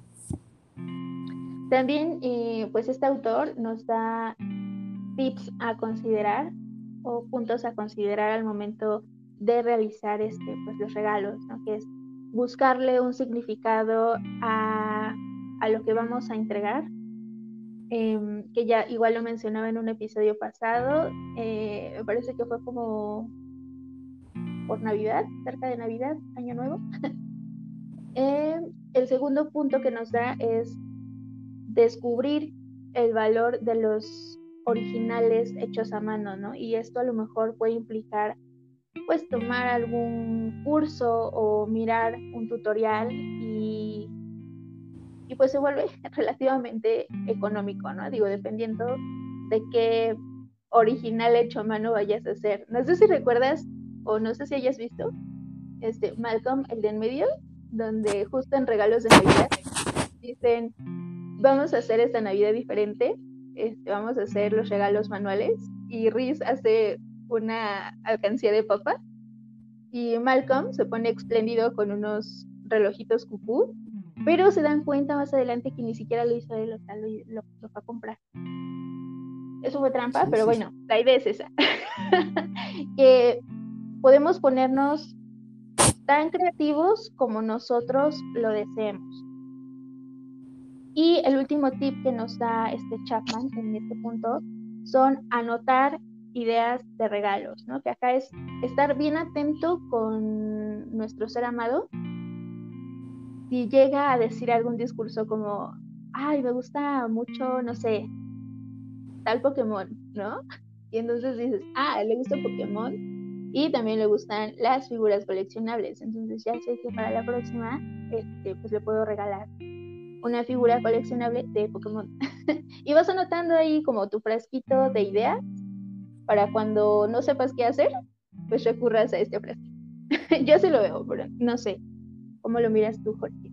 También, eh, pues este autor nos da tips a considerar o puntos a considerar al momento de realizar este, pues, los regalos, que es buscarle un significado a, a lo que vamos a entregar em, que ya igual lo mencionaba en un episodio pasado, eh, me parece que fue como por Navidad, cerca de Navidad, Año Nuevo. Em, el segundo punto que nos da es descubrir el valor de los originales hechos a mano, ¿no? Y esto a lo mejor puede implicar pues tomar algún curso o mirar un tutorial y, y pues se vuelve relativamente económico, ¿no? Digo, dependiendo de qué original hecho a mano vayas a hacer. No sé si recuerdas o no sé si hayas visto este Malcolm, el de en medio, donde justo en regalos de Navidad dicen, vamos a hacer esta Navidad diferente, este, vamos a hacer los regalos manuales y Riz hace una alcancía de papa y Malcolm se pone espléndido con unos relojitos cucú, pero se dan cuenta más adelante que ni siquiera lo hizo él, lo, lo, lo fue a comprar. Eso fue trampa, pero bueno, la idea es esa. que podemos ponernos tan creativos como nosotros lo deseemos. Y el último tip que nos da este Chapman en este punto son anotar ideas de regalos, ¿no? Que acá es estar bien atento con nuestro ser amado. Si llega a decir algún discurso como, ay, me gusta mucho, no sé, tal Pokémon, ¿no? Y entonces dices, ah, le gusta Pokémon y también le gustan las figuras coleccionables. Entonces ya sé que para la próxima, este, pues le puedo regalar una figura coleccionable de Pokémon. y vas anotando ahí como tu frasquito de ideas para cuando no sepas qué hacer, pues recurras a este frasquito. Yo se lo veo, pero no sé. ¿Cómo lo miras tú, Jorge?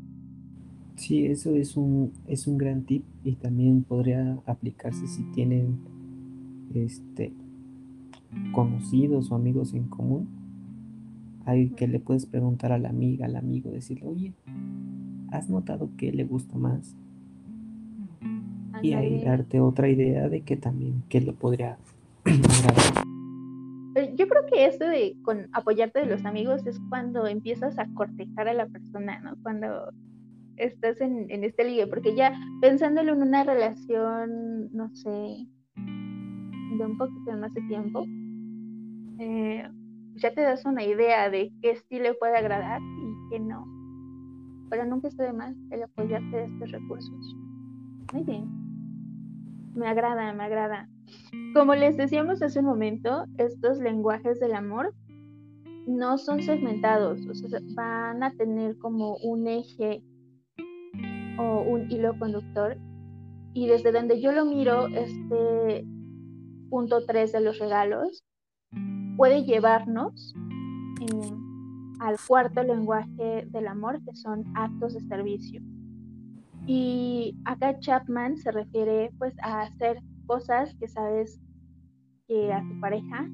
Sí, eso es un, es un gran tip y también podría aplicarse si tienen este, conocidos o amigos en común. Hay que le puedes preguntar a la amiga, al amigo, decirle, oye, ¿has notado que le gusta más? Y ahí darte otra idea de que también, que lo podría yo creo que esto de con apoyarte de los amigos es cuando empiezas a cortejar a la persona, ¿no? Cuando estás en, este ligue, porque ya pensándolo en una relación, no sé, de un poquito más de tiempo, eh, ya te das una idea de qué estilo puede agradar y qué no pero nunca está de más el apoyarte de estos recursos. Muy bien. Me agrada, me agrada. Como les decíamos hace un momento, estos lenguajes del amor no son segmentados, o sea, van a tener como un eje o un hilo conductor. Y desde donde yo lo miro, este punto 3 de los regalos puede llevarnos al cuarto lenguaje del amor, que son actos de servicio. Y acá Chapman se refiere pues a hacer cosas que sabes que a tu pareja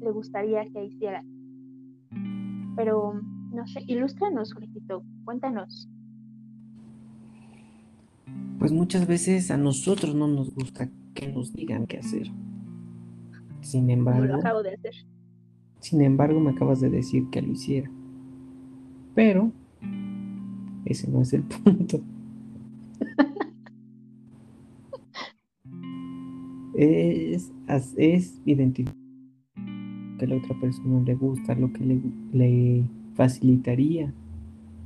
le gustaría que hiciera. Pero, no sé, ilústranos, Jorgito, cuéntanos. Pues muchas veces a nosotros no nos gusta que nos digan qué hacer. Sin embargo, lo acabo de hacer. Sin embargo, me acabas de decir que lo hiciera. Pero ese no es el punto. es, es identificar que a la otra persona le gusta, lo que le, facilitaría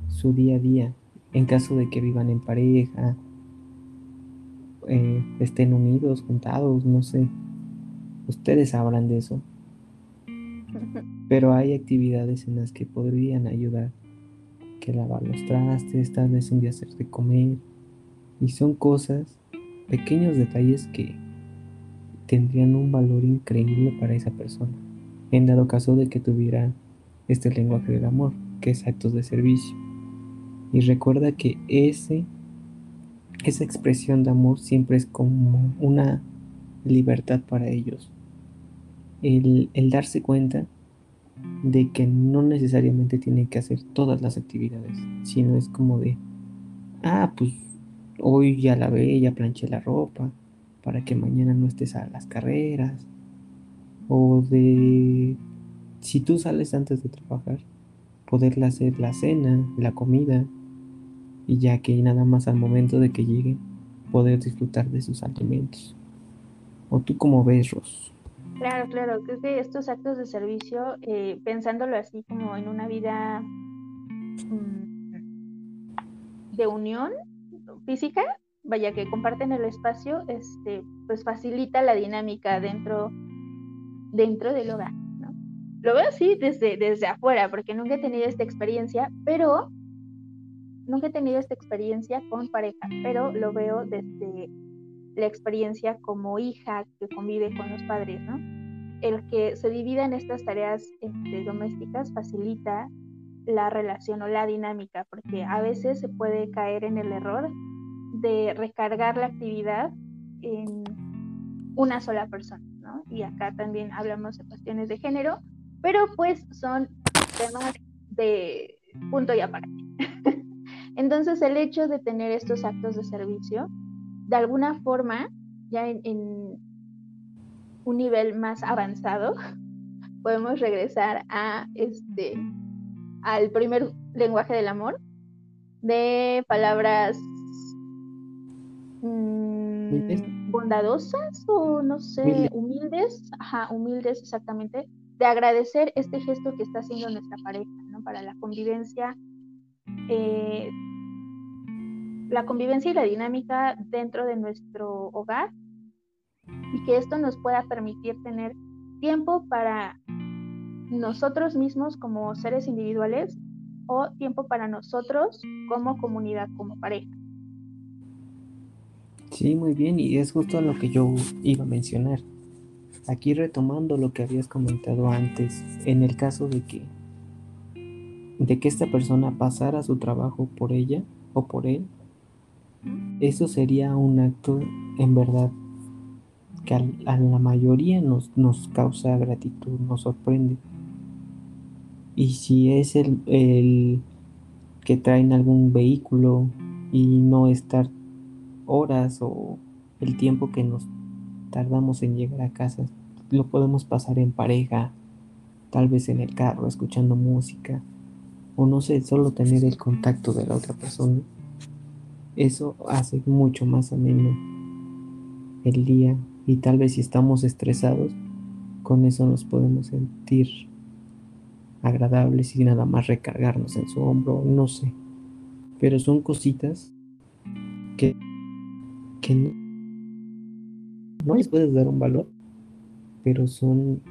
su día a día en caso de que vivan en pareja, eh, estén unidos, juntados, no sé. Ustedes sabrán de eso. Pero hay actividades en las que podrían ayudar que lavar los trastes, tal vez un día hacerte comer. Y son cosas, pequeños detalles que tendrían un valor increíble para esa persona. En dado caso de que tuviera este lenguaje del amor, que es actos de servicio. Y recuerda que ese, esa expresión de amor siempre es como una libertad para ellos. El, el darse cuenta de que no necesariamente tiene que hacer todas las actividades, sino es como de, ah, pues hoy ya lavé, ya planché la ropa, para que mañana no estés a las carreras, o de, si tú sales antes de trabajar, poderle hacer la cena, la comida, y ya que nada más al momento de que lleguen, poder disfrutar de sus alimentos. ¿O tú cómo ves? Claro, claro, creo que estos actos de servicio, eh, pensándolo así como en una vida mm, de unión física, vaya que comparten el espacio, este, pues facilita la dinámica dentro, dentro del hogar, ¿no? Lo veo así desde, desde afuera, porque nunca he tenido esta experiencia, pero nunca he tenido esta experiencia con pareja, pero lo veo desde la experiencia como hija que convive con los padres, ¿no? El que se divida en estas tareas este, domésticas facilita la relación o la dinámica, porque a veces se puede caer en el error de recargar la actividad en una sola persona, ¿no? Y acá también hablamos de cuestiones de género, pero pues son temas de punto y aparte. Entonces el hecho de tener estos actos de servicio, de alguna forma, ya en, un nivel más avanzado, podemos regresar a este al primer lenguaje del amor, de palabras mm, bondadosas o no sé, humildes, ajá, humildes exactamente, de agradecer este gesto que está haciendo nuestra pareja, ¿no? Para la convivencia eh, la convivencia y la dinámica dentro de nuestro hogar y que esto nos pueda permitir tener tiempo para nosotros mismos como seres individuales o tiempo para nosotros como comunidad, como pareja. Sí, muy bien, y es justo lo que yo iba a mencionar. Aquí retomando lo que habías comentado antes, en el caso de que de que esta persona pasara su trabajo por ella o por él, eso sería un acto en verdad que a, la mayoría nos, nos, causa gratitud, nos sorprende. Y si es el, el que traen algún vehículo y no estar horas o el tiempo que nos tardamos en llegar a casa, lo podemos pasar en pareja, tal vez en el carro, escuchando música, o no sé, solo tener el contacto de la otra persona, eso hace mucho más ameno el día y tal vez si estamos estresados, con eso nos podemos sentir agradables y nada más recargarnos en su hombro, no sé. Pero son cositas que, que no, no les puedes dar un valor, pero son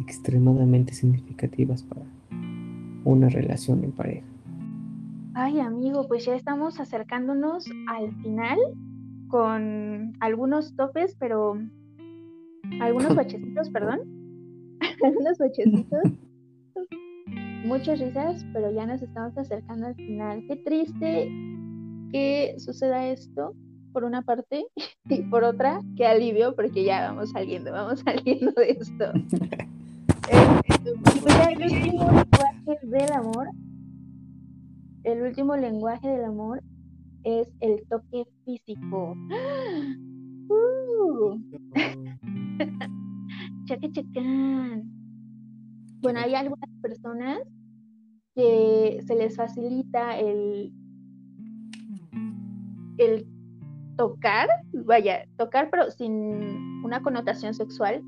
extremadamente significativas para, una relación en pareja. Ay, amigo, pues ya estamos acercándonos al final con algunos topes, pero algunos bachecitos, perdón. algunos bachecitos. Muchas risas, pero ya nos estamos acercando al final. Qué triste que suceda esto, por una parte, y por otra, qué alivio, porque ya vamos saliendo, vamos saliendo de esto. el último lenguaje del amor, el último lenguaje del amor es el toque físico. Uh. Bueno, hay algunas personas que se les facilita el, el tocar, vaya, tocar pero sin una connotación sexual,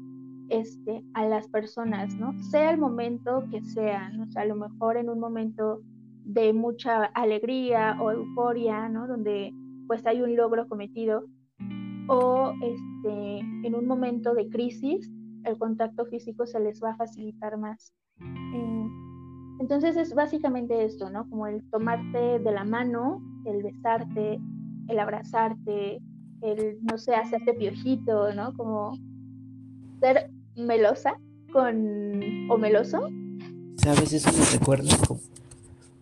este, a las personas, ¿no? Sea el momento que sea, ¿no? O sea, a lo mejor en un momento de mucha alegría o euforia, ¿no? Donde pues hay un logro cometido, o este, en un momento de crisis, el contacto físico se les va a facilitar más. Eh, entonces es básicamente esto, ¿no? Como el tomarte de la mano, el besarte, el abrazarte, el, no sé, hacerte piojito, ¿no? Como ser melosa con o meloso. Sabes, eso me recuerda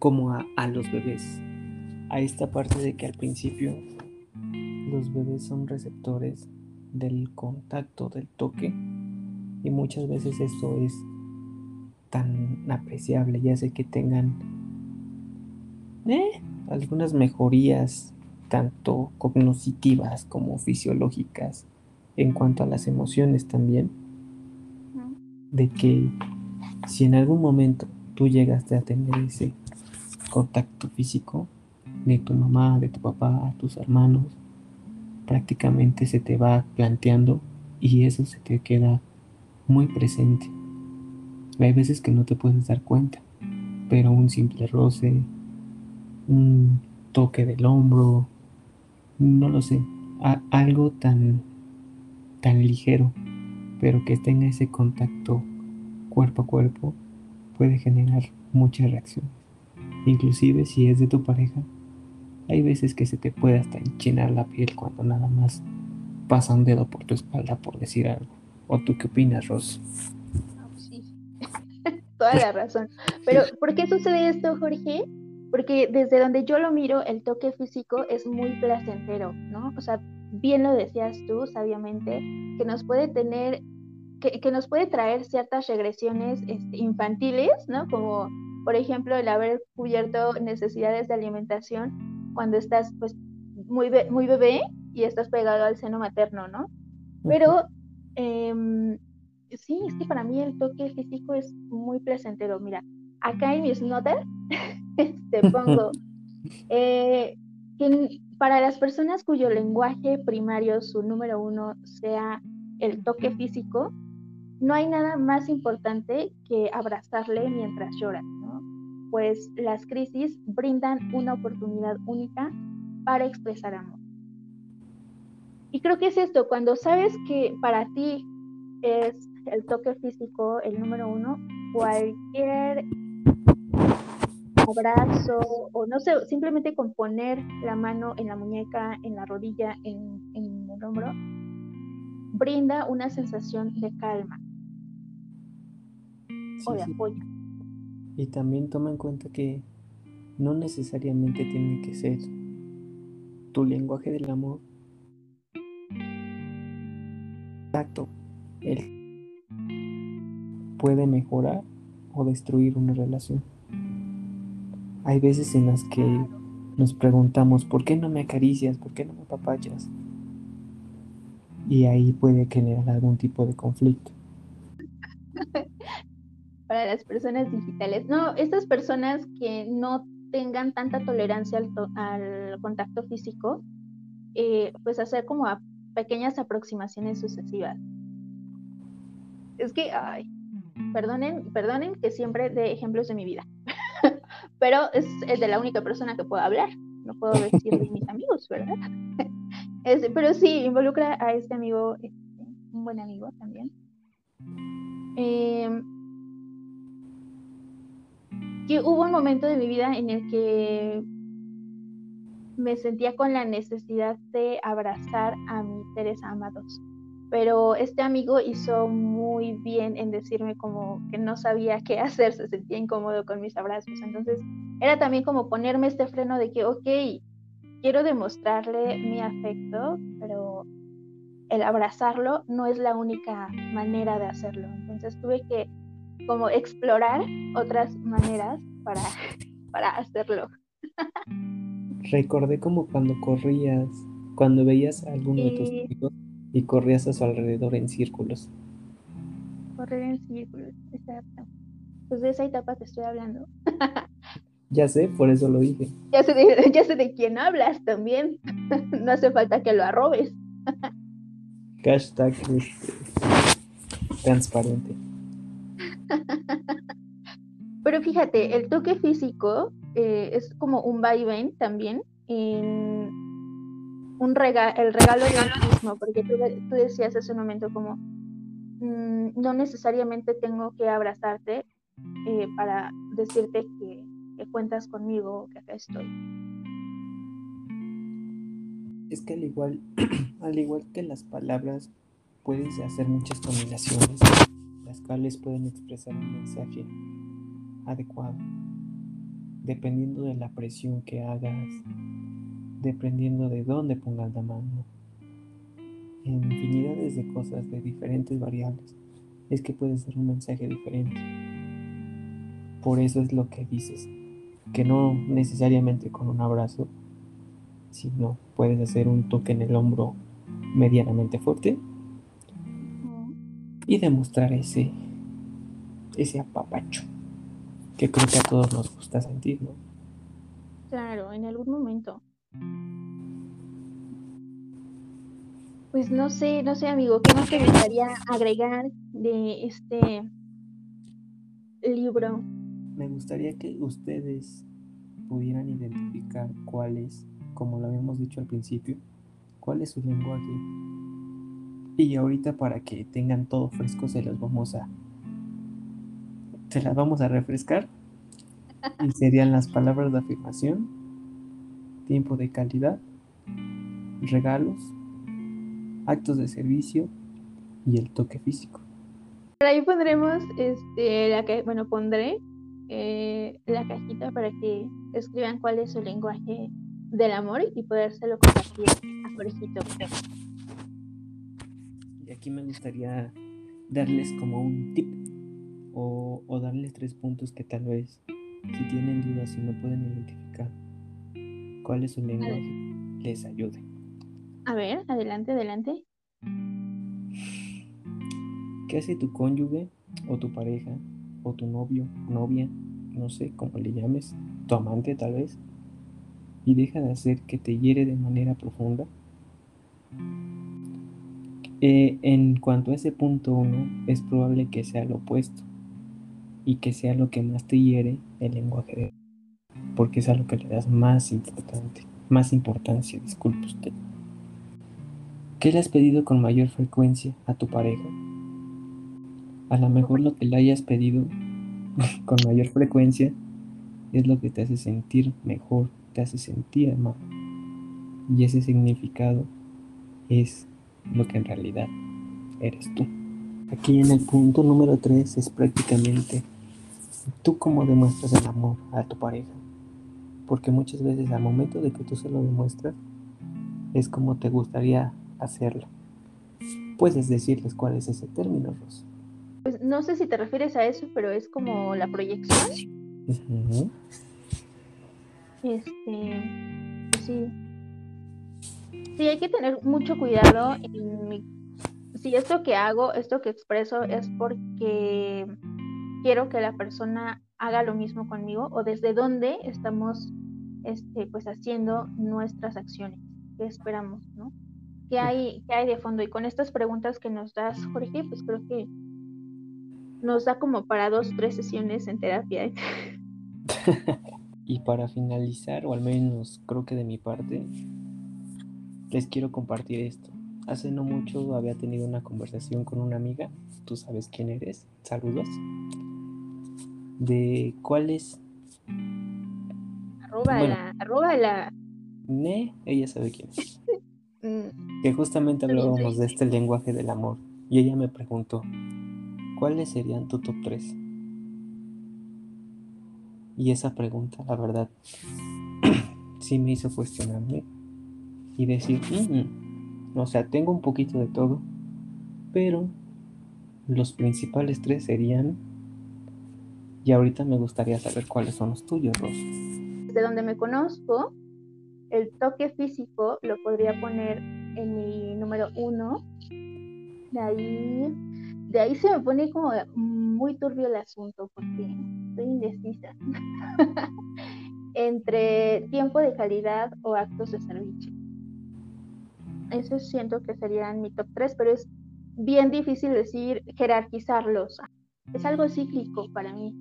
como, a, los bebés. A esta parte de que al principio los bebés son receptores del contacto, del toque. Y muchas veces esto es tan apreciable, ya sé que tengan eh, algunas mejorías, tanto cognitivas como fisiológicas, en cuanto a las emociones también de que si en algún momento tú llegaste a tener ese contacto físico de tu mamá, de tu papá, tus hermanos, prácticamente se te va planteando y eso se te queda muy presente. Hay veces que no te puedes dar cuenta, pero un simple roce, un toque del hombro, no lo sé, algo tan, tan ligero, pero que tenga ese contacto cuerpo a cuerpo, puede generar muchas reacciones. Inclusive si es de tu pareja, hay veces que se te puede hasta enchinar la piel cuando nada más pasa un dedo por tu espalda por decir algo. ¿O tú qué opinas, Ros? Sí, toda la razón. Pero, ¿por qué sucede esto, Jorge? Porque desde donde yo lo miro, el toque físico es muy placentero, ¿no? O sea, bien lo decías tú, sabiamente, que nos puede tener, que, nos puede traer ciertas regresiones este, infantiles, ¿no? Como, por ejemplo, el haber cubierto necesidades de alimentación cuando estás, pues, muy, muy bebé y estás pegado al seno materno, ¿no? Pero em, sí, es que para mí el toque físico es muy placentero. Mira, acá en mis notas te pongo eh, que para las personas cuyo lenguaje primario, su número uno, sea el toque físico, no hay nada más importante que abrazarle mientras llora. Pues las crisis brindan una oportunidad única para expresar amor. Y creo que es esto, cuando sabes que para ti es el toque físico el número uno, cualquier abrazo o no sé, simplemente con poner la mano en la muñeca, en la rodilla, en, el hombro, brinda una sensación de calma o de apoyo. Y también toma en cuenta que no necesariamente tiene que ser tu lenguaje del amor Exacto. Él puede mejorar o destruir una relación. Hay veces en las que nos preguntamos, ¿por qué no me acaricias? ¿Por qué no me papachas? Y ahí puede generar algún tipo de conflicto. Para las personas digitales. No, estas personas que no tengan tanta tolerancia al, contacto físico, eh, pues hacer como a pequeñas aproximaciones sucesivas. Es que, ay, perdonen, perdonen que siempre de ejemplos de mi vida, pero es, de la única persona que puedo hablar, no puedo decir de mis amigos, ¿verdad? pero sí, involucra a este amigo, este, un buen amigo también. Em, que hubo un momento de mi vida en el que me sentía con la necesidad de abrazar a mis seres amados. Pero este amigo hizo muy bien en decirme como que no sabía qué hacer, se sentía incómodo con mis abrazos. Entonces era también como ponerme este freno de que, ok, quiero demostrarle mi afecto, pero el abrazarlo no es la única manera de hacerlo. Entonces tuve que como explorar otras maneras para, para hacerlo. Recordé como cuando corrías, cuando veías a alguno de tus amigos y corrías a su alrededor en círculos. Correr en círculos, exacto. Pues de esa etapa te estoy hablando. ya sé, por eso lo dije. Ya sé de, ya sé de quién hablas también. no hace falta que lo arrobes. Hashtag este, transparente. Pero fíjate, el toque físico eh, es como un vaivén también en un rega el regalo del mismo, porque tú, decías hace un momento como mm, no necesariamente tengo que abrazarte eh, para decirte que, que cuentas conmigo, que acá estoy. Es que al igual, al igual que las palabras, puedes hacer muchas combinaciones, las cuales pueden expresar un mensaje adecuado dependiendo de la presión que hagas, dependiendo de dónde pongas la mano, infinidades de cosas, de diferentes variables, es que puede ser un mensaje diferente. Por eso es lo que dices, que no necesariamente con un abrazo, sino puedes hacer un toque en el hombro medianamente fuerte y demostrar ese, ese apapacho que creo que a todos nos gusta sentir, ¿no? Claro, en algún momento. Pues no sé, no sé, amigo, ¿qué más te gustaría agregar de este libro? Me gustaría que ustedes pudieran identificar cuál es, como lo habíamos dicho al principio, cuál es su lenguaje. Y ahorita para que tengan todo fresco se los vamos a se las vamos a refrescar. Y serían las palabras de afirmación, tiempo de calidad, regalos, actos de servicio y el toque físico. Por ahí pondremos, este, la que, bueno, pondré eh, la cajita para que escriban cuál es su lenguaje del amor y podérselo compartir a Jorgito. Aquí me gustaría darles como un tip o, o darles tres puntos que tal vez si tienen dudas y no pueden identificar cuál es su lenguaje, les ayude. A ver, adelante, adelante. ¿Qué hace tu cónyuge o tu pareja o tu novio, novia, no sé cómo le llames, tu amante tal vez, y deja de hacer que te hiere de manera profunda? Eh, en cuanto a ese punto uno, es probable que sea lo opuesto y que sea lo que más te hiere el lenguaje de porque es a lo que le das más más importancia, disculpe usted. ¿Qué le has pedido con mayor frecuencia a tu pareja? A lo mejor lo que le hayas pedido con mayor frecuencia es lo que te hace sentir mejor, te hace sentir amado. Y ese significado es lo que en realidad eres tú. Aquí en el punto número 3 es prácticamente tú cómo demuestras el amor a tu pareja. Porque muchas veces al momento de que tú se lo demuestras, es como te gustaría hacerlo. Puedes decirles cuál es ese término, Ros. Pues no sé si te refieres a eso, pero es como la proyección. Este, pues sí. Sí, hay que tener mucho cuidado en mi... Si esto que hago, esto que expreso es porque quiero que la persona haga lo mismo conmigo o desde dónde estamos este, pues haciendo nuestras acciones, qué esperamos, ¿no? ¿Qué hay, ¿Qué hay de fondo? Y con estas preguntas que nos das, Jorge, pues creo que nos da como para dos, tres sesiones en terapia. y para finalizar, o al menos creo que de mi parte, les quiero compartir esto. Hace no mucho había tenido una conversación con una amiga, tú sabes quién eres, saludos, de cuál es... Arróbala, arróbala. Ne, ella sabe quién es. Mm. que justamente hablábamos de este lenguaje del amor y ella me preguntó, ¿cuáles serían tu top 3? Y esa pregunta, la verdad, sí me hizo cuestionarme y decir, mm, o sea, tengo un poquito de todo, pero los principales tres serían, y ahorita me gustaría saber cuáles son los tuyos, Ros. De donde me conozco, el toque físico lo podría poner en mi número uno. De ahí, de ahí se me pone como muy turbio el asunto porque estoy indecisa. Entre tiempo de calidad o actos de servicio. Eso siento que serían mi top 3, pero es bien difícil decir jerarquizarlos. Es algo cíclico para mí,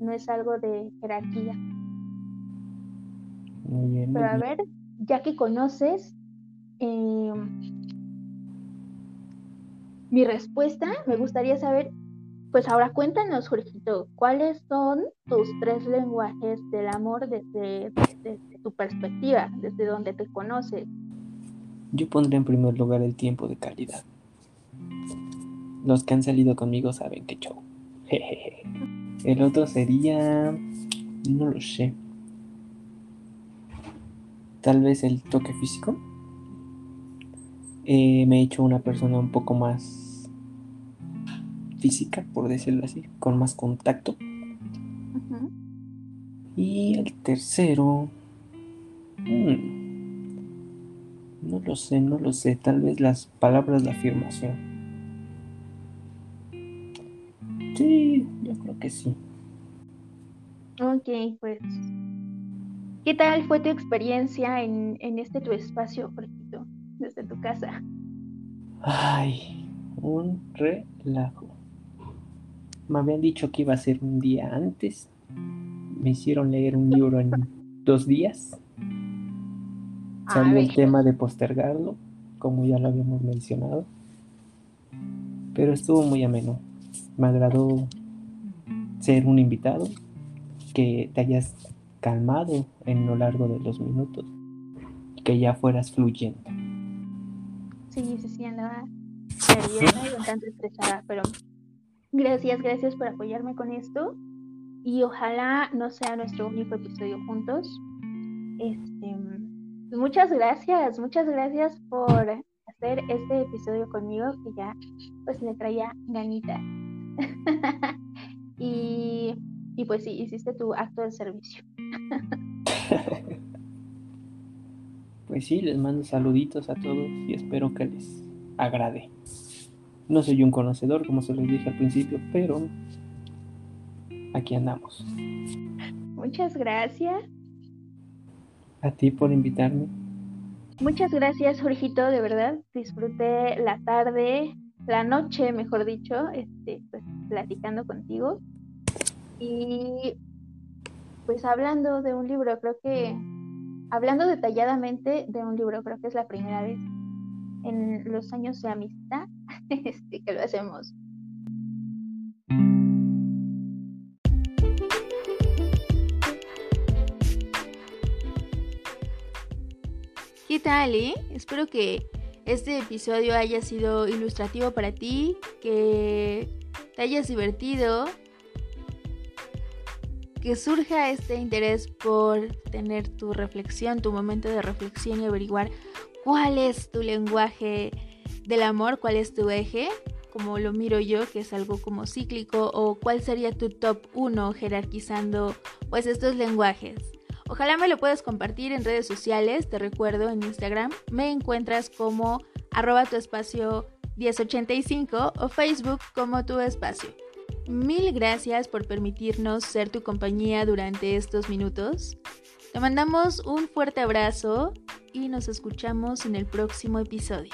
no es algo de jerarquía. Pero a ver, ya que conoces em, mi respuesta, me gustaría saber, pues ahora cuéntanos, Jorgito, ¿cuáles son tus tres lenguajes del amor desde, desde tu perspectiva, desde donde te conoces? Yo pondré en primer lugar el tiempo de calidad. Los que han salido conmigo saben que show. El otro sería... No lo sé. Tal vez el toque físico. Eh, me he hecho una persona un poco más física, por decirlo así, con más contacto. Y el tercero... Hmm, no lo sé, no lo sé. Tal vez las palabras de afirmación. Sí, yo creo que sí. Ok, pues. ¿Qué tal fue tu experiencia en, en este tu espacio, Jorgito, desde tu casa? Ay, un relajo. Me habían dicho que iba a ser un día antes. Me hicieron leer un libro en dos días. Salió el tema de postergarlo, como ya lo habíamos mencionado. Pero estuvo muy ameno. Me agradó ser un invitado, que te hayas calmado en lo largo de los minutos que ya fueras fluyendo. Sí, sí, sí, andaba nerviosa y un tanto estresada, pero gracias, gracias por apoyarme con esto y ojalá no sea nuestro único episodio juntos. Este, muchas gracias, muchas gracias por hacer este episodio conmigo que ya pues me traía ganita. y, y pues sí, hiciste tu acto de servicio. pues sí, les mando saluditos a todos y espero que les agrade. No soy un conocedor, como se los dije al principio, pero aquí andamos. Muchas gracias. A ti por invitarme. Muchas gracias, Jorgito, de verdad. Disfruté la tarde, la noche, mejor dicho, este, pues, platicando contigo. Y pues hablando de un libro, creo que, hablando detalladamente de un libro, creo que es la primera vez en los años de amistad este, que lo hacemos. ¿Qué tal, eh? Espero que este episodio haya sido ilustrativo para ti, que te hayas divertido que surja este interés por tener tu reflexión, tu momento de reflexión y averiguar cuál es tu lenguaje del amor, cuál es tu eje, como lo miro yo, que es algo como cíclico, o cuál sería tu top 1 jerarquizando pues estos lenguajes. Ojalá me lo puedas compartir en redes sociales, te recuerdo en Instagram, me encuentras como arroba tu espacio 1085 o Facebook como tu espacio. Mil gracias por permitirnos ser tu compañía durante estos minutos. Te mandamos un fuerte abrazo y nos escuchamos en el próximo episodio.